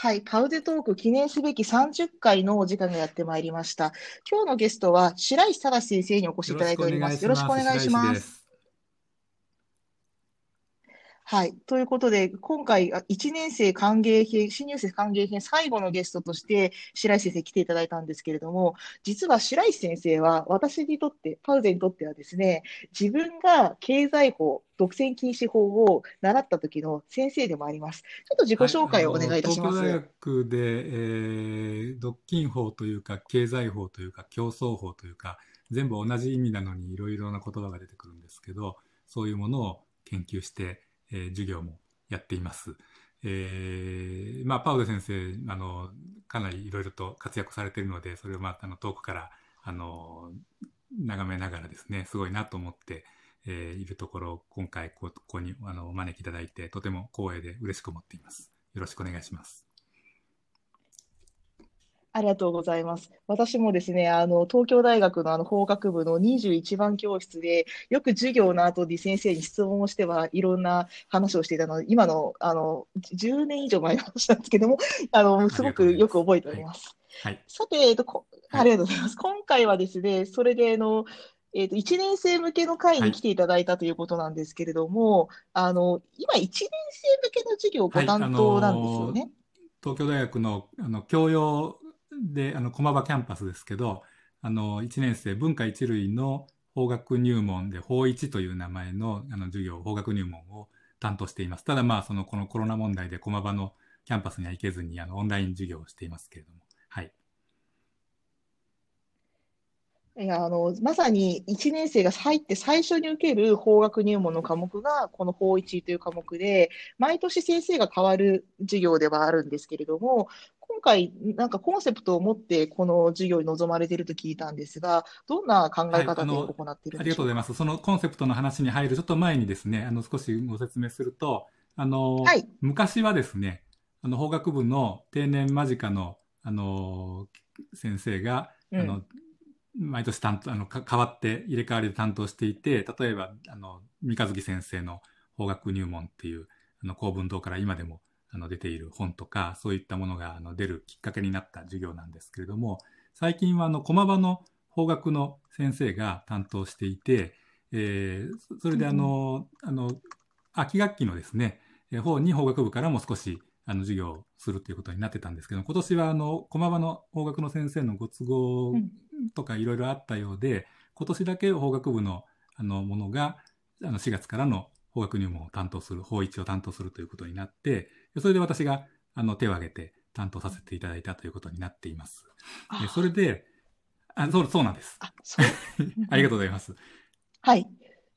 はい、パウゼトーク記念すべき30回のお時間がやってまいりました。今日のゲストは白石正先生にお越しいただいております。よろしくお願いします。はい。ということで、今回、1年生歓迎編、新入生歓迎編最後のゲストとして、白石先生来ていただいたんですけれども、実は白石先生は、私にとって、パウゼにとってはですね、自分が経済法、独占禁止法を習った時の先生でもあります。ちょっと自己紹介をお願いいたします。はい、東京大学で、えー、独禁法というか、経済法というか、競争法というか、全部同じ意味なのにいろいろな言葉が出てくるんですけど、そういうものを研究して、えー、授業もやっています。えー、まあ、パウロ先生、あの、かなりいろいろと活躍されているので、それをまあ、あの、遠くから、あの、眺めながらですね、すごいなと思って、えー、いるところ今回ここにあのお招きいただいて、とても光栄で嬉しく思っています。よろしくお願いします。ありがとうございます。私もですね、あの、東京大学のあの法学部の21番教室で、よく授業の後に先生に質問をしてはいろんな話をしていたので、今の、あの、10年以上前の話なんですけども、あの、すごくよく覚えております。はい。さて、えっと、こありがとうございます。今回はですね、それで、あの、えーと、1年生向けの会に来ていただいたということなんですけれども、はい、あの今、1年生向けの授業ご担当なんですよね。はい、東京大学のあの教養で、あの、駒場キャンパスですけど、あの、1年生文化一類の法学入門で、法一という名前のあの授業、法学入門を担当しています。ただまあ、その、このコロナ問題で駒場のキャンパスには行けずに、あの、オンライン授業をしていますけれども、はい。いやあのまさに1年生が入って最初に受ける法学入門の科目がこの法一という科目で毎年先生が変わる授業ではあるんですけれども今回なんかコンセプトを持ってこの授業に臨まれていると聞いたんですがどんな考え方で行っているんでしょうか、はい、ありがとうございます。そのコンセプトの話に入るちょっと前にですねあの少しご説明するとあの、はい、昔はですねあの法学部の定年間近のあの先生が、あの毎年担当、あの、変わって入れ替わりで担当していて、例えば、あの、三日月先生の法学入門っていう、あの、公文堂から今でも、あの、出ている本とか、そういったものが、あの、出るきっかけになった授業なんですけれども、最近は、あの、駒場の法学の先生が担当していて、えー、それで、あの、うん、あの、秋学期のですね、方に法学部からも少し、あの、授業をするということになってたんですけど、今年は、あの、駒場の法学の先生のご都合とかいろいろあったようで、今年だけ法学部のあのものがあの4月からの法学入門を担当する、法一を担当するということになって、それで私があの手を挙げて担当させていただいたということになっています。でそれで、あそうそうなんです。あ ありがとうございます。はい。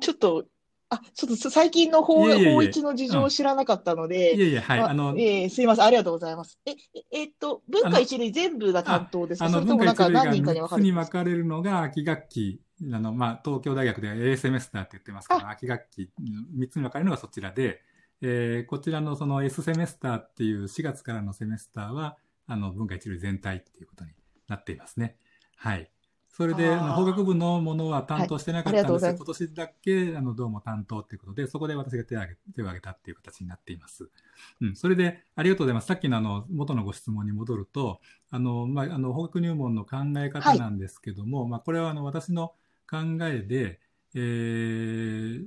ちょっとあ、ちょっと最近の法法一の事情を知らなかったので、いやいや、はい。あの、えー、すいません、ありがとうございます。え、えー、っと、文化一類全部が担当ですか？それともなんか何人かに分かれるに分かれるのが秋学期、あの、まあ、東京大学では A セメスターって言ってますから、秋学期、3つに分かれるのがそちらで、えー、こちらのその S セメスターっていう4月からのセメスターは、あの、文化一類全体っていうことになっていますね。はい。それで、法学部のものは担当してなかったんですが、はい、今年だけ、あの、どうも担当っていうことで、そこで私が手を挙げ手を挙げたっていう形になっています。うん。それで、ありがとうございます。さっきのあの、元のご質問に戻ると、あの、まあ、あの、法学入門の考え方なんですけども、はい、まあ、これはあの、私の考えで、えー、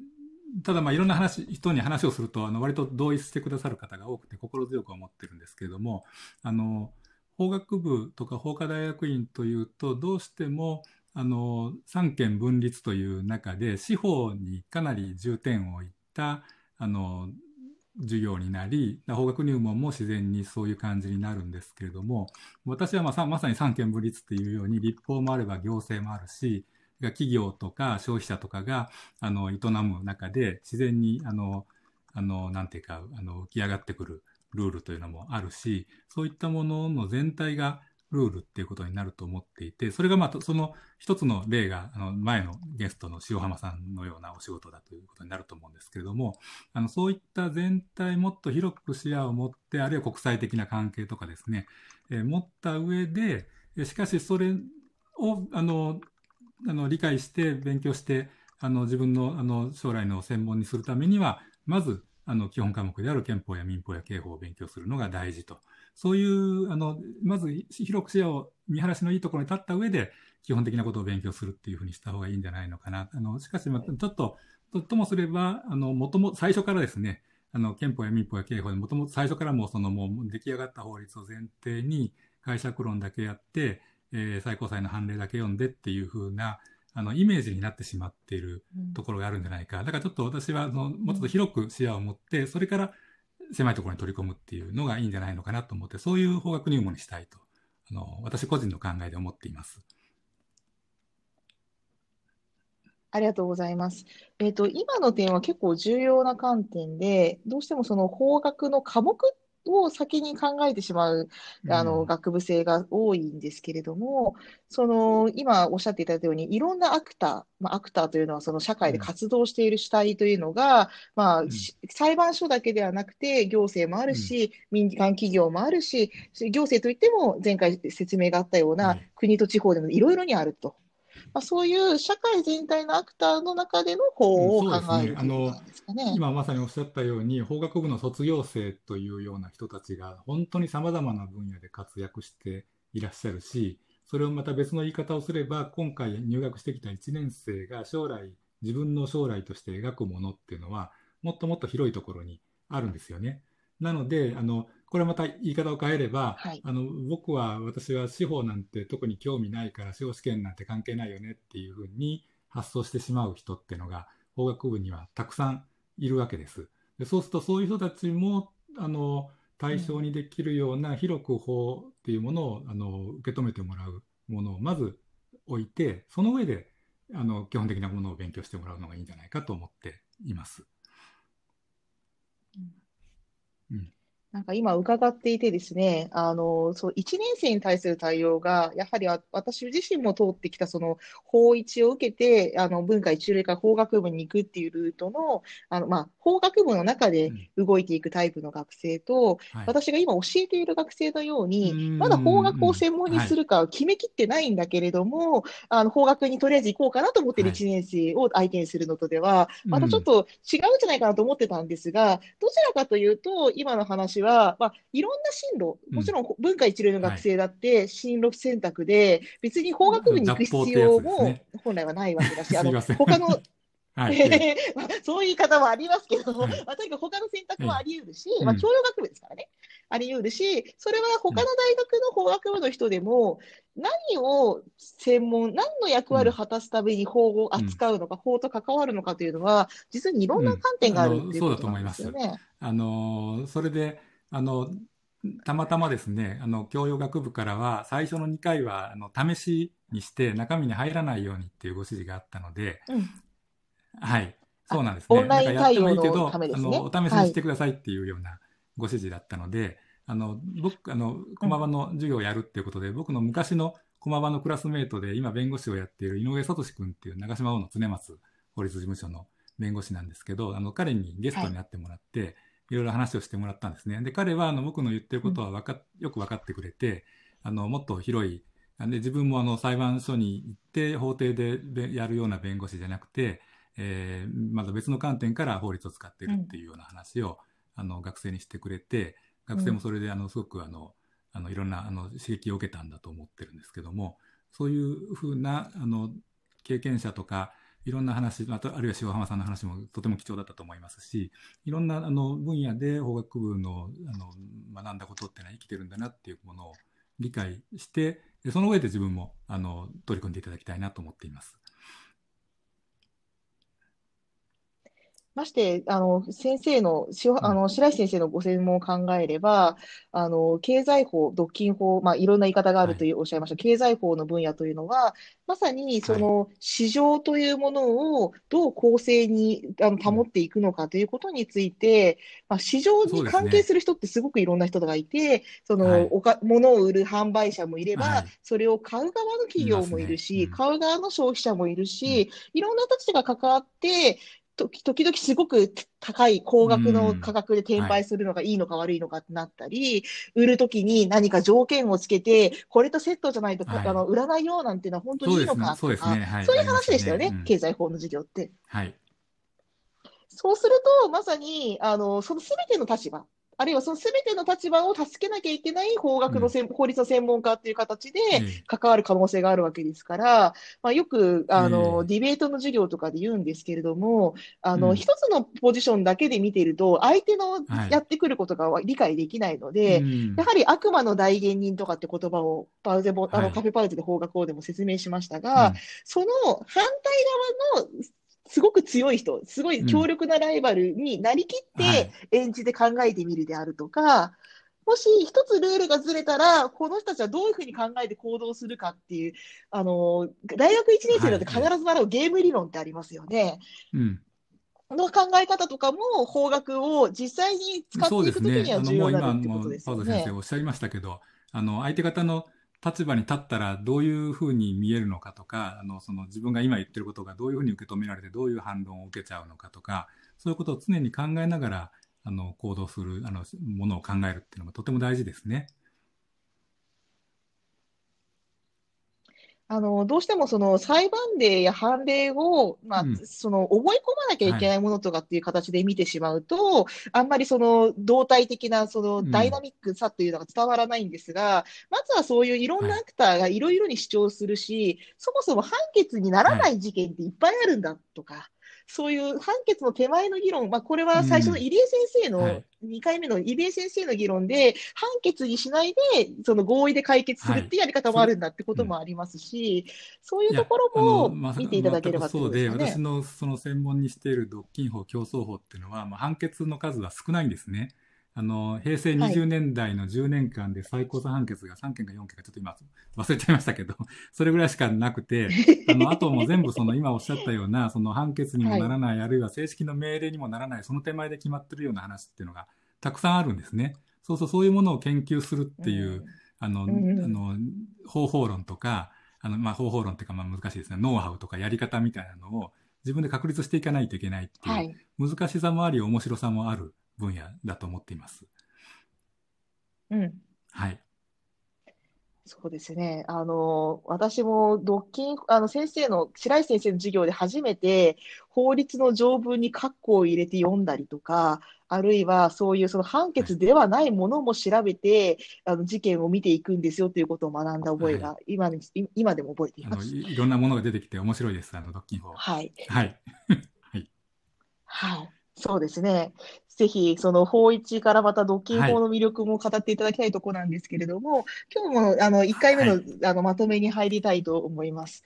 ただまあいろんな話、人に話をすると、あの、割と同意してくださる方が多くて心強く思ってるんですけれども、あの、法学部とか法科大学院というと、どうしても、あの、三権分立という中で、司法にかなり重点を置いた、あの、授業になり、法学入門も自然にそういう感じになるんですけれども、私はまあまさに三権分立っていうように、立法もあれば行政もあるし、企業とか消費者とかが、あの、営む中で、自然に、あの、あの、なんていうか、あの、浮き上がってくるルールというのもあるし、そういったものの全体がルールっていうことになると思っていて、それがまあ、その一つの例が、あの、前のゲストの塩浜さんのようなお仕事だということになると思うんですけれども、あの、そういった全体もっと広く視野を持って、あるいは国際的な関係とかですね、えー、持った上で、しかしそれを、あの、あの、理解して勉強して、あの、自分の、あの、将来の専門にするためには、まず、あの、基本科目である憲法や民法や刑法を勉強するのが大事と。そういう、あの、まず広く視野を見晴らしのいいところに立った上で、基本的なことを勉強するっていうふうにした方がいいんじゃないのかな。あの、しかし、まちょっと、とともすれば、あの、もとも、最初からですね、あの、憲法や民法や刑法でもともと最初からもそのもう出来上がった法律を前提に解釈論だけやって、えー、最高裁の判例だけ読んでっていうふうな、あの、イメージになってしまっているところがあるんじゃないか。だからちょっと私は、その、もうちょっと広く視野を持って、それから狭いところに取り込むっていうのがいいんじゃないのかなと思って、そういう法学入門にしたいと、あの、私個人の考えで思っています。ありがとうございます。えっ、ー、と、今の点は結構重要な観点で、どうしてもその法学の科目を先に考えてしまう、あの、学部生が多いんですけれども、その、今おっしゃっていただいたように、いろんなアクター、まあ、アクターというのはその社会で活動している主体というのが、まあ、裁判所だけではなくて、行政もあるし、民間企業もあるし、行政といっても前回説明があったような、国と地方でもいろいろにあると。まあ、そういう社会全体のアクターの中での法を考えるということですかね。今まさにおっしゃったように、法学部の卒業生というような人たちが、本当にさまざまな分野で活躍していらっしゃるし、それをまた別の言い方をすれば、今回入学してきた1年生が将来、自分の将来として描くものっていうのは、もっともっと広いところにあるんですよね。なので、あの、これまた言い方を変えれば、はい、あの僕は私は司法なんて特に興味ないから司法試験なんて関係ないよねっていうふうに発想してしまう人っていうのが法学部にはたくさんいるわけです。でそうするとそういう人たちもあの対象にできるような広く法っていうものをあの受け止めてもらうものをまず置いてその上であの基本的なものを勉強してもらうのがいいんじゃないかと思っています。うんなんか今伺っていてですね、あの、そう、1年生に対する対応が、やはり私自身も通ってきたその法一を受けて、あの、文化一類から法学部に行くっていうルートの、あの、まあ、法学部の中で動いていくタイプの学生と、うんはい、私が今教えている学生のように、まだ法学を専門にするか決めきってないんだけれども、はい、あの、法学にとりあえず行こうかなと思っている1年生を相手にするのとでは、またちょっと違うんじゃないかなと思ってたんですが、どちらかというと、今の話は、まあ、いろんな進路、もちろん文化一類の学生だって進路選択で、別に法学部に行く必要も本来はないわけだし、あの他の はい、まあ、そういう言い方もありますけども、はい、まあ、とにかく他の選択もあり得るし、まあ、教養学部ですからね、あり得るし、それは他の大学の法学部の人でも、何を専門、何の役割を果たすために法を扱うのか、うん、法と関わるのかというのは、実にいろんな観点があるっていうことなんですよね。うん、そうだと思います。あのそれであのたまたまですね、あの教養学部からは最初の2回はあの試しにして中身に入らないようにっていうご指示があったので、うん、はい、そうなんですね。オンライン対応のためですね。あのお試しにしてくださいっていうようなご指示だったので、はい、あの僕あの駒場の授業をやるっていうことで、うん、僕の昔の駒場のクラスメートで今弁護士をやっている井上聡君っていう長島王の常松法律事務所の弁護士なんですけど、あの彼にゲストに会ってもらって、はいいろいろ話をしてもらったんですね。で、彼はあの僕の言ってることはわか、よく分かってくれて、あの、もっと広い、で自分もあの裁判所に行って法廷でやるような弁護士じゃなくて、えー、まだ別の観点から法律を使っているっていうような話を、うん、あの学生にしてくれて学生もそれであのすごくあのあのいろんなあの刺激を受けたんだと思ってるんですけどもそういうふうなあの経験者とかいろんな話、あとあるいは塩浜さんの話もとても貴重だったと思いますし、いろんなあの分野で法学部のあの学んだことってのは生きてるんだなっていうものを理解して、その上で自分もあの取り組んでいただきたいなと思っています。まして、あの、先生の、あの、白石先生のご専門を考えれば、あの、経済法、独禁法、まあ、いろんな言い方があるというおっしゃいました、はい、経済法の分野というのは、まさに、その、市場というものをどう公正にあの保っていくのかということについて、まあ、市場に関係する人ってすごくいろんな人がいて、そ、ね,、の、おか、物を売る販売者もいれば、はい、それを買う側の企業もいるし、ね。うん、買う側の消費者もいるし、うん、いろんな人たちが関わって、時々すごく高い高額の価格で転売するのがいいのか悪いのかってなったり、はい、売るときに何か条件をつけて、これとセットじゃないと、はい、あの売らないよなんていうのは本当にいいのかとか、そう、ね,、い。う話でしたよね、うん、経済法の授業って。はい。そうすると、まさに、あの、そのすべての立場、あるいはそのすべての立場を助けなきゃいけない法学のせ、うん、法律の専門家っていう形で関わる可能性があるわけですから、まあ、よくあの、ディベートの授業とかで言うんですけれども、あの、うん、一つのポジションだけで見ていると、相手のやってくることが理解できないので、はい、やはり悪魔の代言人とかって言葉をパウゼボ、あの、カフェパウゼで法学校でも説明しましたが、その反対側のすごく強い人、すごい強力なライバルになりきって演じて考えてみるであるとか、はい、もし一つルールがずれたら、この人たちはどういうふうに考えて行動するかっていう、あの、大学1年生だって必ず習うゲーム理論ってありますよね。うんの考え方とかも法学を実際に使っていくときには重要だってことですよね。そうですね。先生おっしゃいましたけど、あの、相手方の立場に立ったらどういうふうに見えるのかとか、あの、その自分が今言ってることがどういうふうに受け止められてどういう反論を受けちゃうのかとか、そういうことを常に考えながら、あの、行動する、あの、ものを考えるっていうのがとても大事ですね。あの、どうしてもその裁判例や判例を、まあ、うん、その覚え込まなきゃいけないものとかっていう形で見てしまうと、はい、あんまりその動体的なそのダイナミックさっていうのが伝わらないんですが、うん、まずはそういういろんなアクターがいろいろに主張するし、はい、そもそも判決にならない事件っていっぱいあるんだとか、そういう判決の手前の議論、まあ、これは最初の入江先生の、2回目の入江先生の議論で、判決にしないで、その合意で解決するっていうやり方もあるんだってこともありますし、そういうところも見ていただければと、ね、そうで、私のその専門にしている独禁法、競争法っていうのは、まあ、判決の数は少ないんですね。あの、平成20年代の10年間で最高裁判決が3件か4件かちょっと今忘れちゃいましたけど、それぐらいしかなくて、あの、あとも全部その今おっしゃったような、その判決にもならない、はい、あるいは正式の命令にもならない、その手前で決まってるような話っていうのがたくさんあるんですね。そうそう、そういうものを研究するっていう、うん、あの、うん、あの、方法論とか、あの、まあ、方法論っていうか、まあ、難しいですね。ノウハウとかやり方みたいなのを自分で確立していかないといけないっていう、難しさもあり、面白さもある分野だと思っています。うん。はい。そうですね。あの、私も、ドッキン、あの、先生の、白石先生の授業で初めて、法律の条文に括弧を入れて読んだりとか、あるいはそういうその判決ではないものも調べて、あの事件を見ていくんですよということを学んだ覚えが、今に、今でも覚えています。いろんなものが出てきて面白いです、あの、ドッキン法。はい。はい。はい。はい。そうですね。ぜひ、その法一からまた独禁法の魅力も語っていただきたいところなんですけれども、はい、今日もあの1回目の,、あのまとめに入りたいと思います。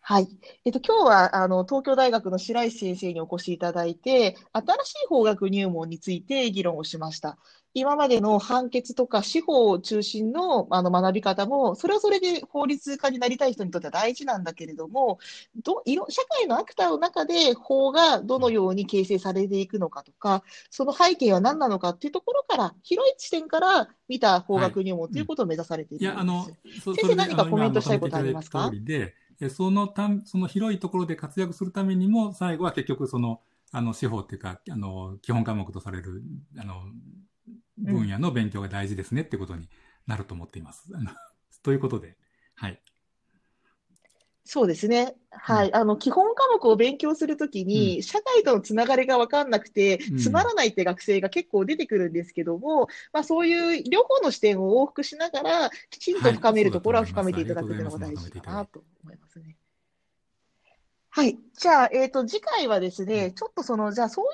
はい。えっと、今日は、あの、東京大学の白石先生にお越しいただいて、新しい法学入門について議論をしました。今までの判決とか司法を中心のあの学び方も、それはそれで法律家になりたい人にとっては大事なんだけれども、どいろ社会のアクターの中で法がどのように形成されていくのかとか、その背景は何なのかっていうところから、広い視点から見た法学入門ということを目指されているんです。はい、いや、あの、先生何かコメントしたいことありますか？そのたその広いところで活躍するためにも、最後は結局その、あの、司法っていうか、あの、基本科目とされる、あの、分野の勉強が大事ですねってことになると思っています。ということで、はい。そうですね。はい。うん、あの、基本科目を勉強するときに、うん、社会とのつながりが分かんなくて、つまらないって学生が結構出てくるんですけども、うん、まあそういう両方の視点を往復しながら、きちんと深めるところは深めていただくというのが大事かなと思いますね。はい。じゃあ、えっと、次回はですね、ちょっとその、じゃあ、そういう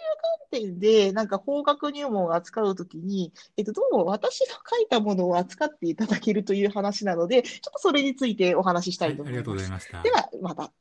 観点で、なんか法学入門を扱うときに、えっと、どうも私の書いたものを扱っていただけるという話なので、ちょっとそれについてお話ししたいと思います。はい、ありがとうございました。では、また。